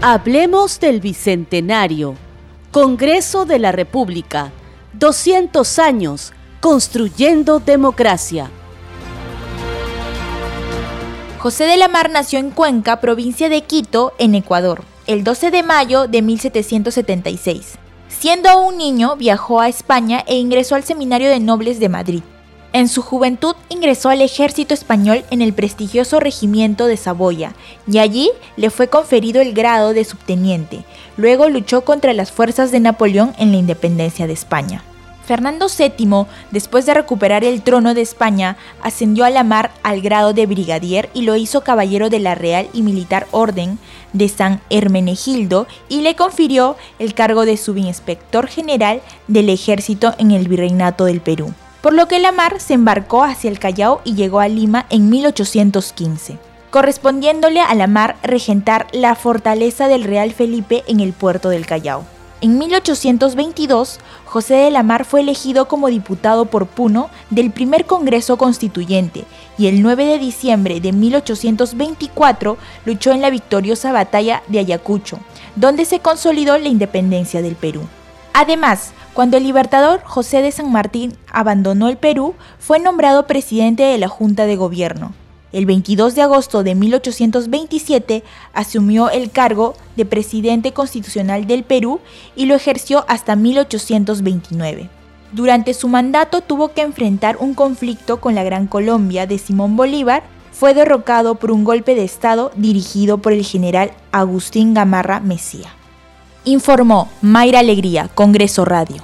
Hablemos del Bicentenario. Congreso de la República. 200 años construyendo democracia. José de la Mar nació en Cuenca, provincia de Quito, en Ecuador, el 12 de mayo de 1776. Siendo aún niño, viajó a España e ingresó al Seminario de Nobles de Madrid. En su juventud ingresó al ejército español en el prestigioso regimiento de Saboya y allí le fue conferido el grado de subteniente. Luego luchó contra las fuerzas de Napoleón en la independencia de España. Fernando VII, después de recuperar el trono de España, ascendió a la mar al grado de brigadier y lo hizo caballero de la Real y Militar Orden de San Hermenegildo y le confirió el cargo de subinspector general del ejército en el virreinato del Perú por lo que la mar se embarcó hacia el Callao y llegó a Lima en 1815, correspondiéndole a la mar regentar la fortaleza del Real Felipe en el puerto del Callao. En 1822, José de la Mar fue elegido como diputado por Puno del primer Congreso Constituyente y el 9 de diciembre de 1824 luchó en la victoriosa batalla de Ayacucho, donde se consolidó la independencia del Perú. Además, cuando el libertador José de San Martín abandonó el Perú, fue nombrado presidente de la Junta de Gobierno. El 22 de agosto de 1827 asumió el cargo de presidente constitucional del Perú y lo ejerció hasta 1829. Durante su mandato tuvo que enfrentar un conflicto con la Gran Colombia de Simón Bolívar. Fue derrocado por un golpe de Estado dirigido por el general Agustín Gamarra Mesía. Informó Mayra Alegría, Congreso Radio.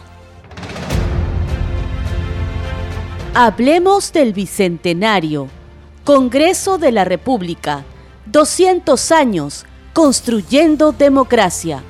Hablemos del Bicentenario. Congreso de la República. 200 años construyendo democracia.